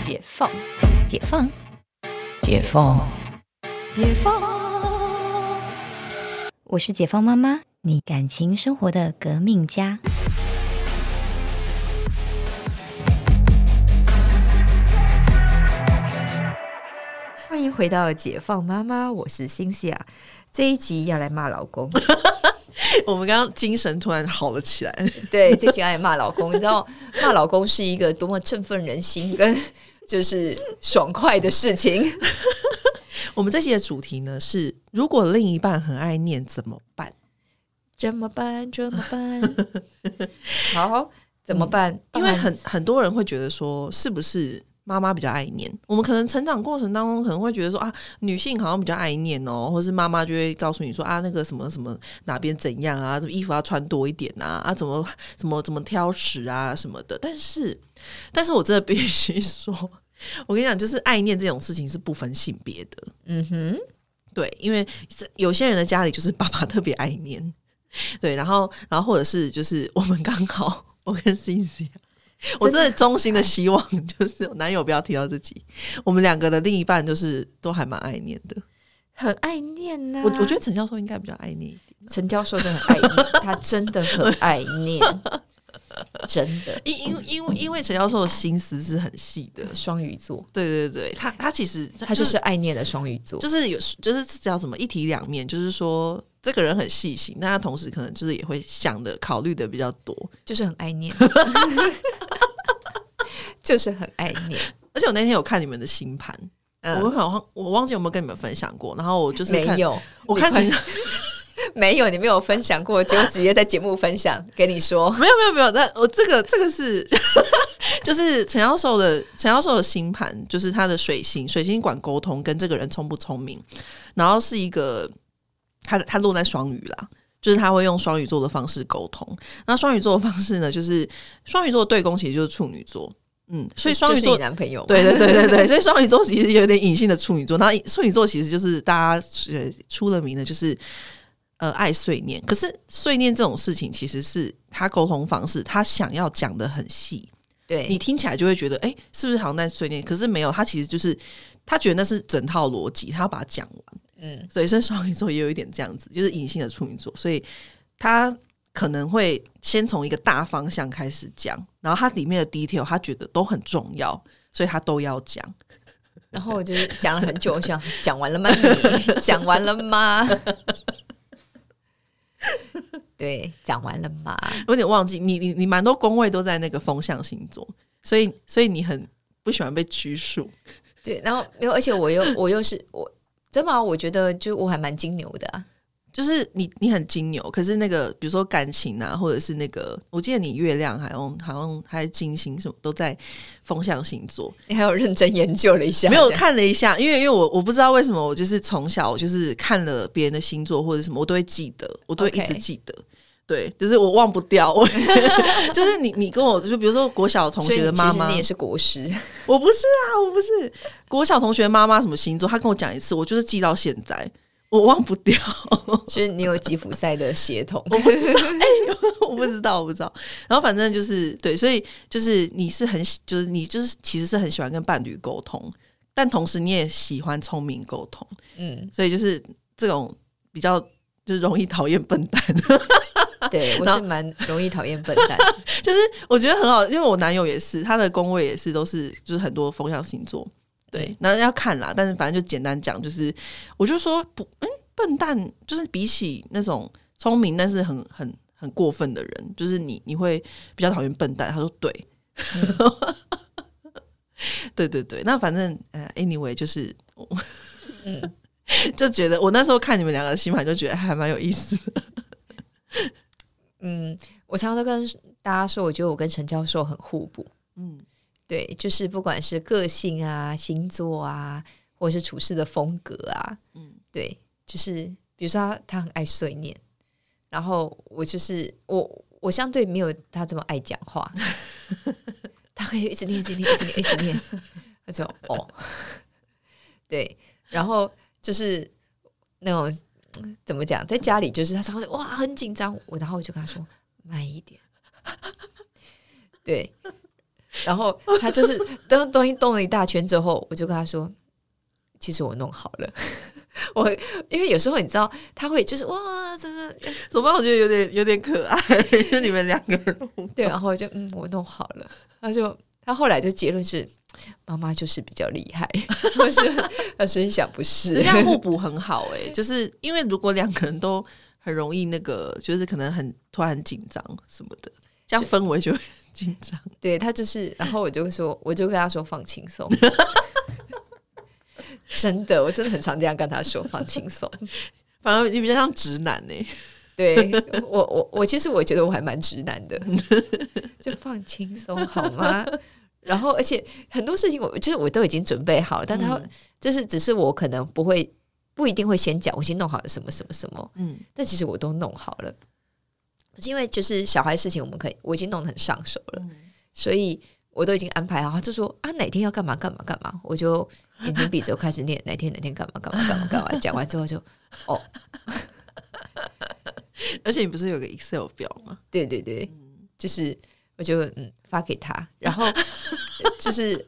解放，解放，解放，解放。我是解放妈妈，你感情生活的革命家。欢迎回到解放妈妈，我是欣西啊。这一集要来骂老公，我们刚刚精神突然好了起来。对，这集要来骂老公。你知道 骂老公是一个多么振奋人心跟就是爽快的事情。我们这期的主题呢是：如果另一半很爱念怎么办？怎么办？怎么办？好，怎么办？因为很很多人会觉得说，是不是妈妈比较爱念？我们可能成长过程当中可能会觉得说啊，女性好像比较爱念哦，或是妈妈就会告诉你说啊，那个什么什么哪边怎样啊，衣服要穿多一点啊，啊，怎么怎么怎么挑食啊什么的。但是，但是我真的必须说，我跟你讲，就是爱念这种事情是不分性别的。嗯哼，对，因为有些人的家里就是爸爸特别爱念，对，然后然后或者是就是我们刚好，我跟 C C，我真的衷心的希望就是 男友不要提到自己，我们两个的另一半就是都还蛮爱念的，很爱念呢、我我觉得陈教授应该比较爱念一点，陈教授真的很爱念，他真的很爱念，真的。因因因为因为陈教授的心思是很细的，双鱼座，对对对，他他其实他就是爱念的双鱼座，就是有就是叫什么一体两面，就是说这个人很细心，那他同时可能就是也会想的考虑的比较多，就是很爱念，就是很爱念。而且我那天有看你们的星盘，嗯我好像我忘记有没有跟你们分享过，然后我就是，没有，我看你 没有，你没有分享过，就直接在节目分享给你说，没有没有没有，但我这个这个是 就是陈教授的陈教授的星盘，就是他的水星，水星管沟通跟这个人聪不聪明，然后是一个他他落在双鱼啦。就是他会用双鱼座的方式沟通，那双鱼座的方式呢，就是双鱼座的对宫其实就是处女座，嗯，所以双鱼就是座男朋友，对对对对对，所以双鱼座其实有点隐性的处女座，然后处女座其实就是大家呃出了名的，就是呃爱碎念。可是碎念这种事情，其实是他沟通方式，他想要讲的很细，对，你听起来就会觉得，哎、是不是好像在碎念？可是没有，他其实就是他觉得那是整套逻辑，他要把它讲完。嗯，所以，所以双鱼座也有一点这样子，就是隐性的处女座，所以他可能会先从一个大方向开始讲，然后他里面的 detail 他觉得都很重要，所以他都要讲。然后我就是讲了很久，我想讲完了吗？你讲完了吗？对，讲完了吗？有点忘记你你你蛮多宫位都在那个风象星座，所以所以你很不喜欢被拘束。对，然后没有，而且我又我又是我，真的吗？我觉得就我还蛮金牛的、啊，就是你你很金牛，可是那个比如说感情啊，或者是那个，我记得你月亮还用好像还金星什么都在风象星座，你还有认真研究了一下，没有看了一下，因为因为我我不知道为什么我就是从小就是看了别人的星座或者什么，我都会记得，我都会一直记得。对，就是我忘不掉，我 就是你，你跟我就比如说国小同学的妈妈。你，也是国师，我不是啊，我不是。国小同学妈妈什么星座，她跟我讲一次，我就是记到现在，我忘不掉，就是你有吉普赛的血统，我不知道，哎、我不知道，我不知道。然后反正就是对，所以就是你是很喜就是你就是其实是很喜欢跟伴侣沟通，但同时你也喜欢聪明沟通，嗯，所以就是这种比较就是容易讨厌笨蛋，对我是蛮容易讨厌笨蛋，就是我觉得很好，因为我男友也是，他的工位也是都是就是很多风象星座，对，那要看啦，但是反正就简单讲，就是我就说不，嗯，笨蛋就是比起那种聪明但是很很很过分的人，就是你你会比较讨厌笨蛋。他说对，对对对，那反正呃，anyway 就是，嗯，就觉得我那时候看你们两个的星盘，就觉得还蛮有意思的。嗯，我常常都跟大家说，我觉得我跟陈教授很互补。嗯，对，就是不管是个性啊、星座啊，或者是处事的风格啊，嗯。嗯，对，就是比如说他他很爱碎念，然后我就是我我相对没有他这么爱讲话，他可以一直念、一直念、一直念、一直念，他就哦，对，然后就是那种嗯怎么讲，在家里就是他常常哇很紧张，我然后我就跟他说慢一点，对，然后他就是 当东西动了一大圈之后，我就跟他说：“其实我弄好了。”我因为有时候你知道他会就是哇，真的怎么办？我觉得有点有点可爱，就你们两个人对，然后我就嗯，我弄好了。他就他后来就结论是妈妈就是比较厉害，我是我心想不是这，样互补很好哎、就是因为如果两个人都很容易那个，就是可能很突然很紧张什么的，这样氛围就紧张。对他就是，然后我就说，我就跟他说放轻松。真的，我真的很常这样跟他说放轻松。反而你比较像直男欸呢、对我，我我其实我觉得我还蛮直男的，就放轻松好吗？然后，而且很多事情我就是我都已经准备好，但他、嗯就是只是我可能不会不一定会先讲，我先弄好了什么什么什么，嗯但其实我都弄好了。可是因为就是小孩事情，我们可以我已经弄得很上手了，嗯所以我都已经安排好。他就说啊，哪天要干嘛干嘛干嘛，我就眼睛闭着开始念哪天哪天干嘛干嘛干嘛干嘛。讲完之后就哦，而且你不是有个 Excel 表吗？对对对，就是我就嗯发给他，然后就是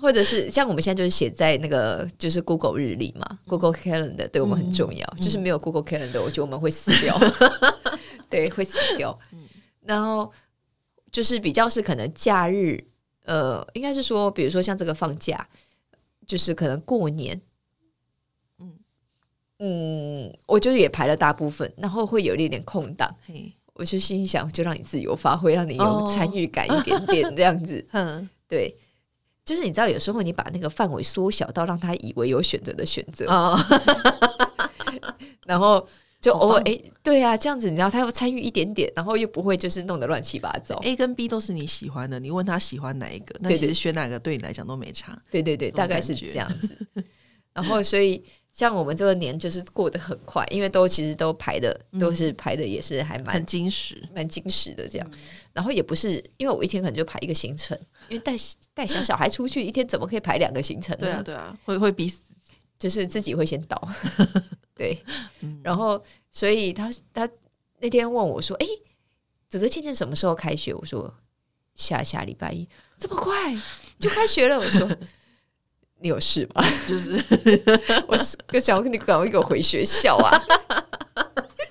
或者是像我们现在就是写在那个就是 Google 日历嘛，Google Calendar 对我们很重要，就是没有 Google Calendar，我觉得我们会死掉，对，会死掉。然后就是比较是可能假日，呃，应该是说，比如说像这个放假，就是可能过年。嗯。嗯，我就也排了大部分，然后会有一点点空档，嘿，我就心想，就让你自由发挥，让你有哦。参与感一点点，这样子。嗯，对，就是你知道，有时候你把那个范围缩小到让他以为有选择的选择，哦，然后就偶尔哎、对啊，这样子你知道他要参与一点点，然后又不会就是弄得乱七八糟。A 跟 B 都是你喜欢的，你问他喜欢哪一个，那其实选哪个对你来讲都没差。对对对，大概是这样子。然后所以像我们这个年就是过得很快，因为都其实都排的都是排的也是还蛮很矜持，蛮精实的这样，然后也不是因为我一天可能就排一个行程，因为带带小小孩出去一天怎么可以排两个行程呢？对啊，对啊，会会逼死。就是自己会先到，对，嗯然后所以他他那天问我说：“哎、子泽倩倩什么时候开学？”我说：“下下礼拜一，这么快就开学了？”我说：“你有事吗？”就是我是我想你赶快给我回学校啊！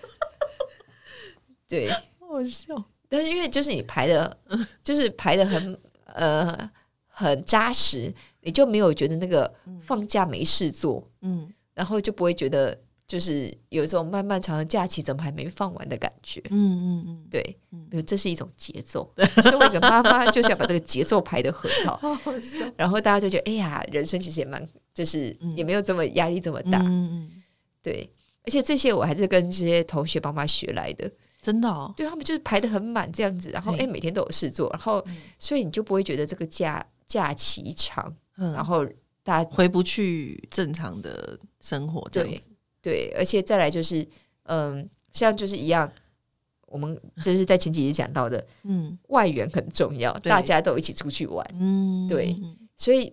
对，好笑。但是因为就是你排的，就是排的很呃很扎实，你就没有觉得那个放假没事做，嗯，然后就不会觉得就是有一种漫漫长的假期怎么还没放完的感觉。嗯嗯嗯，对，没有，这是一种节奏。身为一个妈妈，就想把这个节奏排得很好。然后大家就觉得，哎呀，人生其实也蛮，就是也没有这么压力这么大。嗯嗯，对，而且这些我还是跟这些同学帮妈学来的。真的哦，对他们就是排得很满这样子，然后哎、每天都有事做，然后、所以你就不会觉得这个假假期长，嗯，然后大家回不去正常的生活这样对子。对，而且再来就是嗯，像就是一样，我们就是在前几集讲到的嗯外援很重要，大家都一起出去玩，嗯，对嗯所以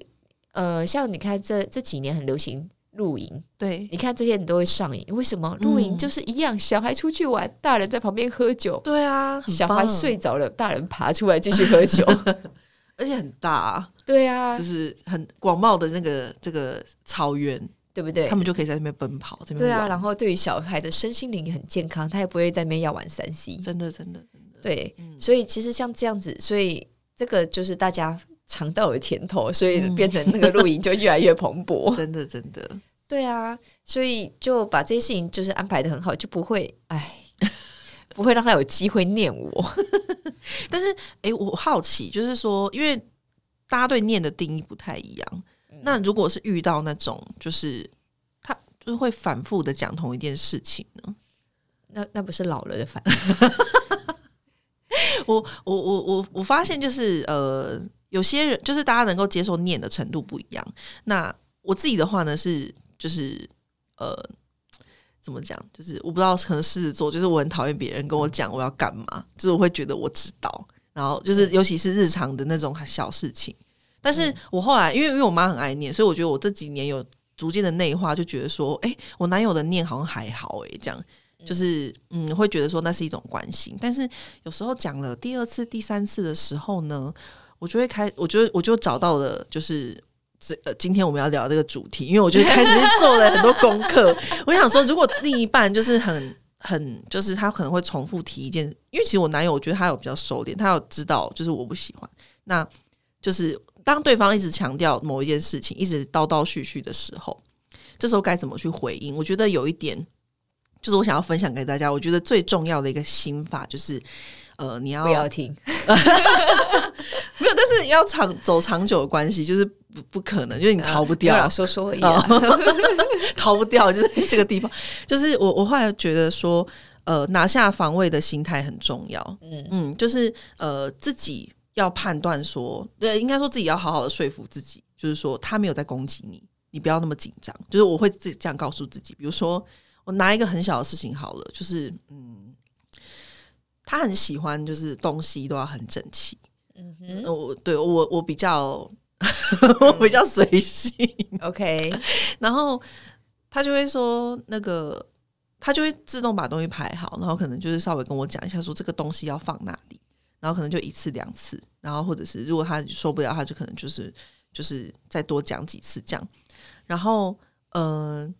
呃，像你看这这几年很流行露营，对，你看这些人都会上瘾，为什么？露营嗯就是一样，小孩出去玩，大人在旁边喝酒。对啊，小孩睡着了，大人爬出来继续喝酒。而且很大啊，对啊就，是很广袤的那个这个草原，对不对他？们就可以在那边奔跑，这边对啊，然后对于小孩的身心灵也很健康，他也不会在那边要玩三 C。真的真的，对，嗯所以其实像这样子，所以这个就是大家尝到了甜头，所以嗯变成那个露营就越来越蓬勃。真的真的，对啊，所以就把这些事情就是安排的很好，就不会哎，不会让他有机会念我。但是哎，我好奇，就是说，因为大家对念的定义不太一样，嗯那如果是遇到那种就是他就是会反复的讲同一件事情呢？那那不是老了的反应？我我我我我发现就是呃，有些人就是大家能够接受念的程度不一样。那我自己的话呢是就是呃。怎么讲？就是我不知道，可能狮子座，就是我很讨厌别人跟我讲我要干嘛，就是我会觉得我知道，然后就是尤其是日常的那种小事情。但是我后来，因为因为我妈很爱念，所以我觉得我这几年有逐渐的内化，就觉得说，哎、我男友的念好像还好、诶，哎，这样就是嗯，会觉得说那是一种关心。但是有时候讲了第二次、第三次的时候呢，我就会开，我就我就找到了，就是这呃，今天我们要聊这个主题，因为我就开始做了很多功课。我想说，如果另一半就是很很，就是他可能会重复提一件，因为其实我男友我觉得他有比较收敛，他有知道就是我不喜欢，那就是当对方一直强调某一件事情，一直叨叨絮絮的时候，这时候该怎么去回应？我觉得有一点。就是我想要分享给大家，我觉得最重要的一个心法就是，呃，你要不要听？没有，但是要长走长久的关系，就是不不可能，就是你逃不掉，说说而已，逃不掉，就是这个地方。就是我我后来觉得说，呃，拿下防卫的心态很重要。嗯嗯，就是呃，自己要判断说，对，应该说自己要好好的说服自己，就是说他没有在攻击你，你不要那么紧张。就是我会自己这样告诉自己，比如说。我拿一个很小的事情好了，就是嗯，他很喜欢，就是东西都要很整齐。嗯哼，我对我我比较 我比较随性。OK，然后他就会说那个，他就会自动把东西排好，然后可能就是稍微跟我讲一下，说这个东西要放哪里，然后可能就一次两次，然后或者是如果他受不了，他就可能就是就是再多讲几次这样，然后嗯。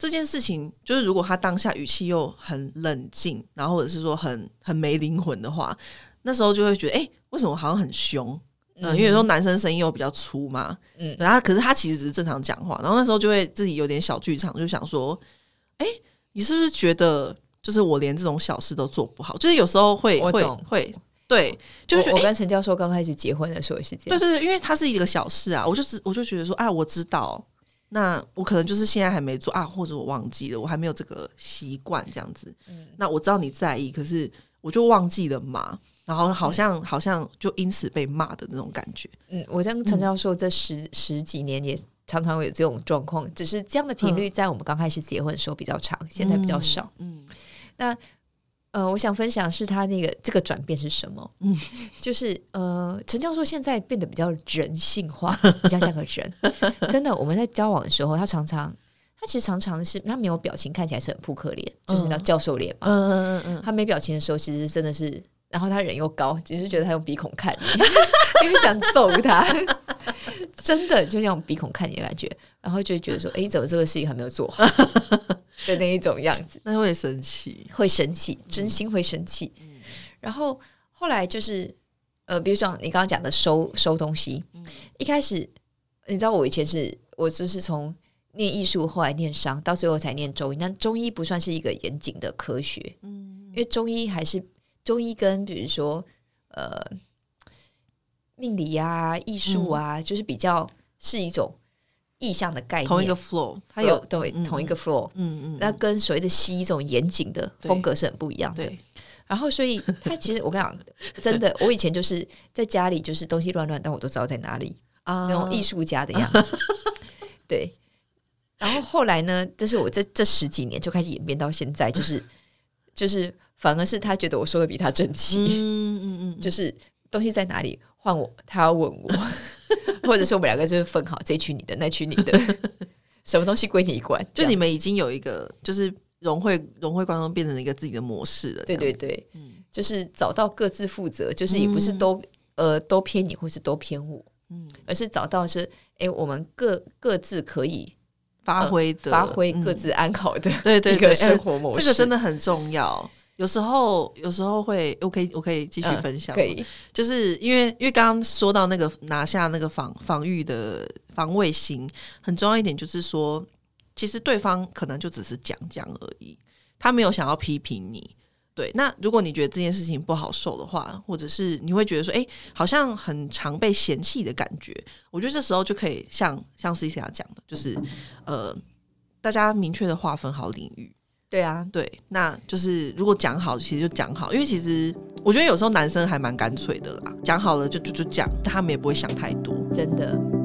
这件事情就是，如果他当下语气又很冷静，然后或者是说很很没灵魂的话，那时候就会觉得，哎，为什么好像很凶？嗯，因为有时候男生声音又比较粗嘛，嗯，然后可是他其实只是正常讲话，然后那时候就会自己有点小剧场，就想说，哎，你是不是觉得就是我连这种小事都做不好？就是有时候会会会，对，就是我跟陈教授刚开始结婚的时候也是这样，对对对，因为它是一个小事啊，我就是我就觉得说，哎，我知道。那我可能就是现在还没做啊，或者我忘记了，我还没有这个习惯这样子。嗯那我知道你在意，可是我就忘记了嘛。然后好像好像就因此被骂的那种感觉。嗯，我跟陈教授这十十几年也常常有这种状况，只是这样的频率在我们刚开始结婚的时候比较长，现在比较少。嗯，那。呃，我想分享是他那个这个转变是什么？嗯，就是呃，陈教授现在变得比较人性化，比较像个人。真的，我们在交往的时候，他常常，他其实常常是他没有表情，看起来是很扑克脸，就是那教授脸嘛。嗯嗯嗯嗯。他没表情的时候，其实真的是，然后他人又高，就是觉得他用鼻孔看你，因为想揍他。真的就像鼻孔看你的感觉，然后就觉得说，哎，怎么这个事情还没有做好？的那一种样子，那会生气，会生气，真心会生气。然后后来就是，呃，比如说你刚刚讲的收收东西，一开始你知道我以前是我就是从念艺术，后来念商，到最后才念中医。但中医不算是一个严谨的科学，嗯，因为中医还是中医跟比如说呃命理啊、艺术啊，就是比较是一种。意象的概念，同一个 flow，它有对同一个 flow，嗯嗯，那跟所谓的西医这种严谨的风格是很不一样的。然后，所以他其实我跟你讲，真的，我以前就是在家里就是东西乱乱，但我都知道在哪里啊，那种艺术家的样子。对。然后后来呢，这是我这这十几年就开始演变到现在，就是 就是反而是他觉得我说的比他整齐，嗯嗯嗯，就是东西在哪里换我，他要问我。或者是我们两个就是分好，这区你的，那区你的，什么东西归你管？就你们已经有一个，就是融会融会贯通，变成了一个自己的模式了。对对对，嗯，就是找到各自负责，就是也不是都呃都偏你，或是都偏我，嗯，而是找到是哎，我们各各自可以发挥的，发挥各自安好的，对对对，生活模式，这个真的很重要。有时候，有时候会，我可以，我可以继续分享。可以，就是因为，因为刚刚说到那个拿下那个防防御的防卫心，很重要一点就是说，其实对方可能就只是讲讲而已，他没有想要批评你。对，那如果你觉得这件事情不好受的话，或者是你会觉得说，哎，好像很常被嫌弃的感觉，我觉得这时候就可以像像 C C 讲的，就是呃，大家明确的划分好领域。对啊，对，那就是如果讲好，其实就讲好，因为其实我觉得有时候男生还蛮干脆的啦，讲好了就就就讲，他们也不会想太多，真的。